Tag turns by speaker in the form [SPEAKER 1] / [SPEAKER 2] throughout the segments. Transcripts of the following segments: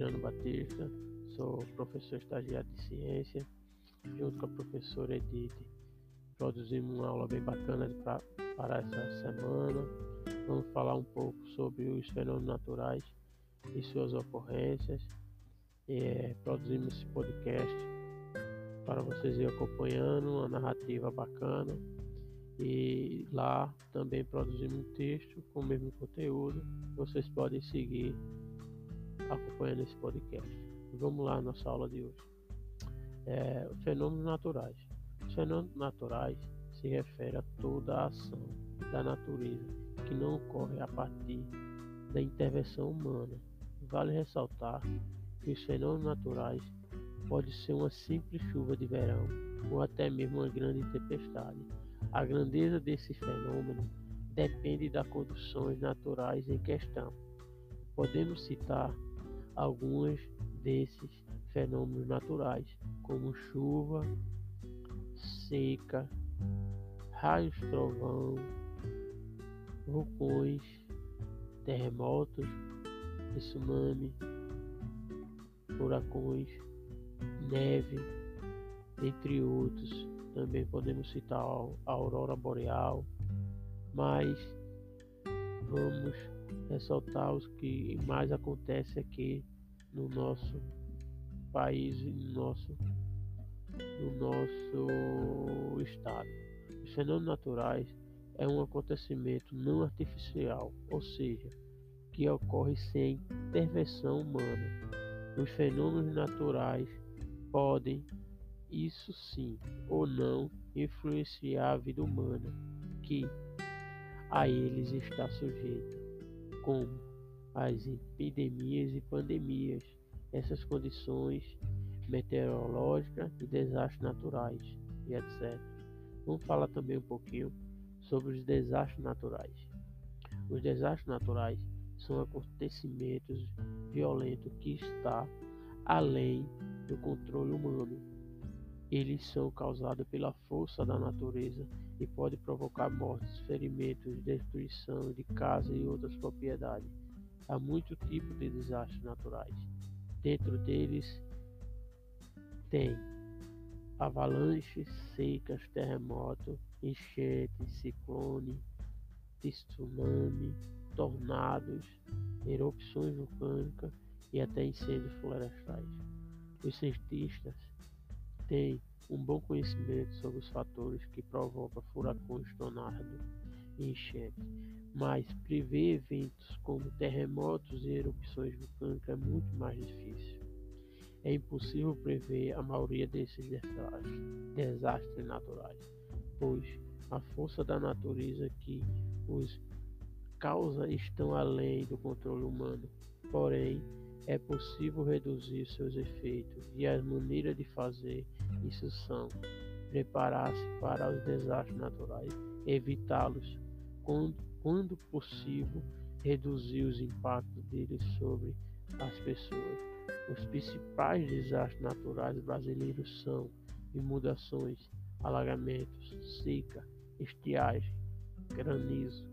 [SPEAKER 1] Adriano Batista, sou professor estagiário de ciência, junto com a professora Edith. Produzimos uma aula bem bacana pra, para essa semana. Vamos falar um pouco sobre os fenômenos naturais e suas ocorrências. É, produzimos esse podcast para vocês ir acompanhando uma narrativa bacana e lá também produzimos um texto com o mesmo conteúdo. Vocês podem seguir acompanhando esse podcast. Vamos lá, nossa aula de hoje. É, fenômenos naturais. Os fenômenos naturais se refere a toda a ação da natureza que não ocorre a partir da intervenção humana. Vale ressaltar que os fenômenos naturais podem ser uma simples chuva de verão ou até mesmo uma grande tempestade a grandeza desse fenômeno depende das condições naturais em questão. Podemos citar alguns desses fenômenos naturais, como chuva, seca, raios trovão, vulcões, terremotos, tsunami, furacões, neve, entre outros. Também podemos citar a aurora boreal, mas vamos ressaltar os que mais acontece aqui no nosso país e no nosso, no nosso estado. Os fenômenos naturais é um acontecimento não artificial, ou seja, que ocorre sem intervenção humana. Os fenômenos naturais podem isso sim ou não influenciar a vida humana que a eles está sujeita, como as epidemias e pandemias, essas condições meteorológicas e desastres naturais e etc. Vamos falar também um pouquinho sobre os desastres naturais. Os desastres naturais são acontecimentos violentos que está além do controle humano eles são causados pela força da natureza e podem provocar mortes, ferimentos, destruição de casa e outras propriedades. Há muitos tipos de desastres naturais. Dentro deles tem avalanches, secas, terremotos, enchentes, ciclone, tsunami, tornados, erupções vulcânicas e até incêndios florestais. Os cientistas tem um bom conhecimento sobre os fatores que provocam furacões, tornados enchentes, mas prever eventos como terremotos e erupções vulcânicas é muito mais difícil. É impossível prever a maioria desses desastres, desastres naturais, pois a força da natureza que os causa estão além do controle humano. Porém, é possível reduzir seus efeitos e as maneiras de fazer isso são preparar-se para os desastres naturais, evitá-los quando, quando possível, reduzir os impactos deles sobre as pessoas. Os principais desastres naturais brasileiros são inundações, alagamentos, seca, estiagem, granizo,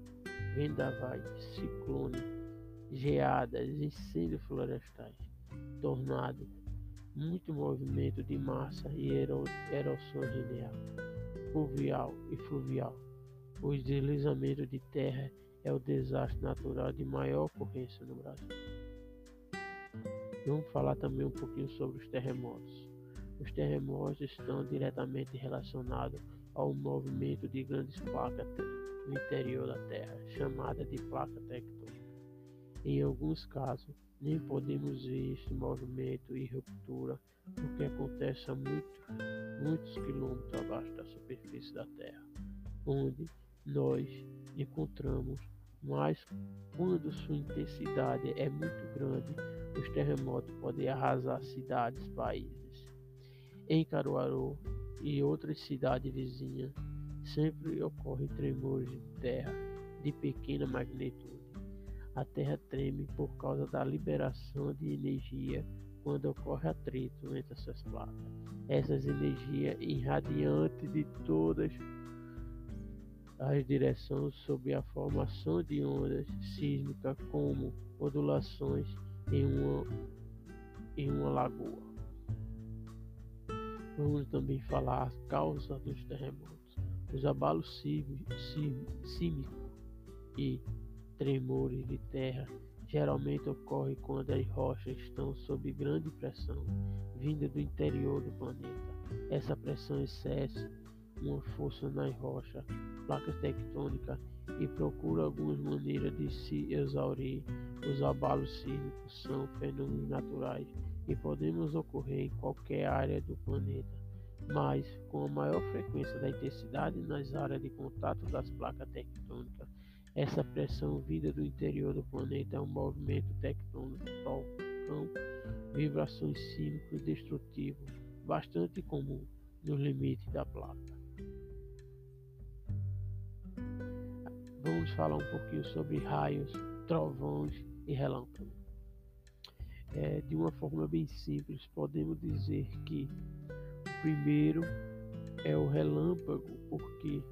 [SPEAKER 1] vendavais, ciclone, geadas, incêndios florestais, tornado, muito movimento de massa e erosão linear, fluvial e fluvial. O deslizamento de terra é o desastre natural de maior ocorrência no Brasil. Vamos falar também um pouquinho sobre os terremotos. Os terremotos estão diretamente relacionados ao movimento de grandes placas no interior da Terra, chamada de placa tectônica. Em alguns casos, nem podemos ver este movimento e ruptura, porque acontece a muito, muitos quilômetros abaixo da superfície da Terra, onde nós encontramos, mas quando sua intensidade é muito grande, os terremotos podem arrasar cidades, países. Em Caruaru e outras cidades vizinhas, sempre ocorrem tremores de terra de pequena magnitude a Terra treme por causa da liberação de energia quando ocorre atrito entre essas placas. Essas energias irradiantes de todas as direções sob a formação de ondas sísmicas como ondulações em uma em uma lagoa. Vamos também falar a causa dos terremotos, os abalos sísmicos e tremores de terra geralmente ocorrem quando as rochas estão sob grande pressão vinda do interior do planeta. Essa pressão exerce uma força nas rochas, placas tectônicas e procura algumas maneiras de se exaurir. Os abalos sísmicos são fenômenos naturais e podemos ocorrer em qualquer área do planeta, mas com a maior frequência da intensidade nas áreas de contato das placas tectônicas. Essa pressão vinda do interior do planeta é um movimento tectônico, com vibrações sísmicas destrutivas, bastante comum nos limites da placa. Vamos falar um pouquinho sobre raios, trovões e relâmpagos. É, de uma forma bem simples, podemos dizer que o primeiro é o relâmpago, porque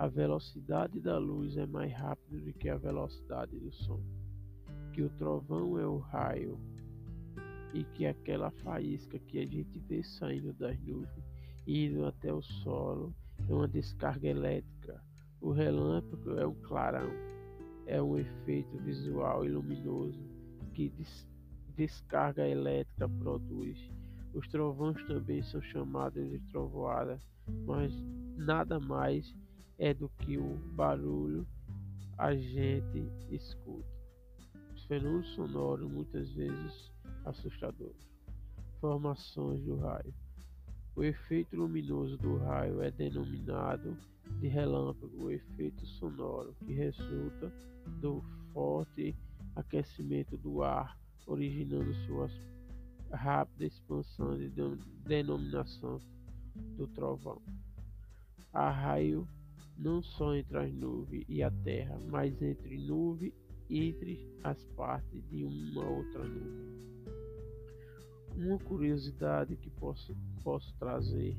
[SPEAKER 1] a velocidade da luz é mais rápida do que a velocidade do som. Que o trovão é o raio e que aquela faísca que a gente vê saindo das nuvens indo até o solo é uma descarga elétrica. O relâmpago é um clarão, é um efeito visual e luminoso que des descarga elétrica produz. Os trovões também são chamados de trovoada, mas nada mais é do que o barulho a gente escuta. Os fenômenos sonoros muitas vezes assustadores. Formações do raio. O efeito luminoso do raio é denominado de relâmpago, o efeito sonoro, que resulta do forte aquecimento do ar, originando sua rápida expansão de denominação do trovão. Há raio não só entre as nuvens e a terra, mas entre nuvem e entre as partes de uma outra nuvem. Uma curiosidade que posso, posso trazer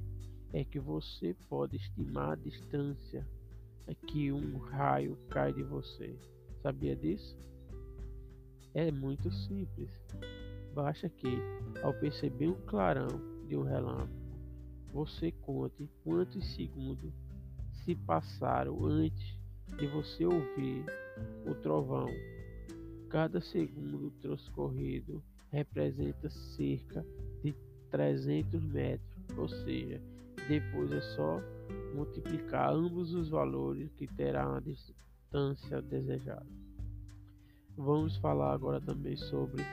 [SPEAKER 1] é que você pode estimar a distância que um raio cai de você. Sabia disso? É muito simples. Basta que, ao perceber um clarão de um relâmpago, você conte quantos segundos se passaram antes de você ouvir o trovão. Cada segundo transcorrido representa cerca de 300 metros, ou seja, depois é só multiplicar ambos os valores que terá a distância desejada. Vamos falar agora também sobre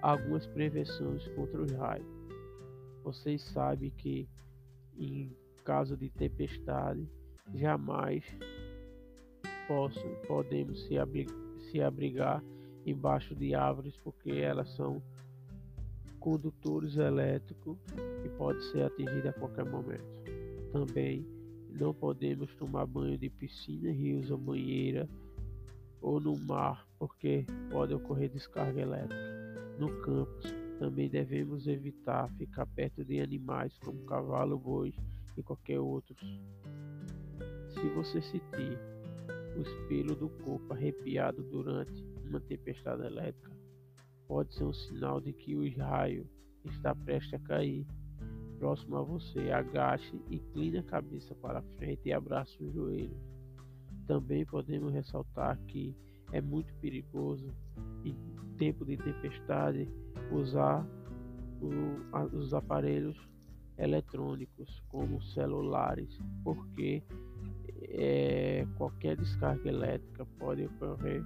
[SPEAKER 1] algumas prevenções contra os raios. Vocês sabem que em caso de tempestade jamais posso, podemos se, abrigar, se abrigar embaixo de árvores porque elas são condutores elétricos e pode ser atingida a qualquer momento. Também não podemos tomar banho de piscina, rios ou banheira ou no mar, porque pode ocorrer descarga elétrica. No campus, também devemos evitar ficar perto de animais como cavalo, boi e qualquer outro. Se você sentir o pelo do corpo arrepiado durante uma tempestade elétrica, pode ser um sinal de que o raio está prestes a cair. Próximo a você, agache, incline a cabeça para frente e abrace os joelhos. Também podemos ressaltar que é muito perigoso em tempo de tempestade usar o, os aparelhos eletrônicos como celulares, porque é, qualquer descarga elétrica pode ocorrer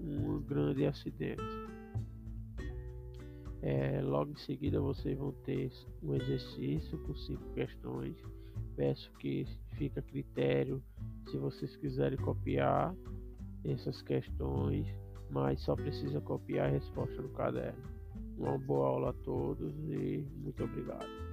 [SPEAKER 1] um grande acidente. É, logo em seguida vocês vão ter um exercício com cinco questões. Peço que fique a critério se vocês quiserem copiar essas questões, mas só precisa copiar a resposta no caderno. Uma boa aula a todos e muito obrigado.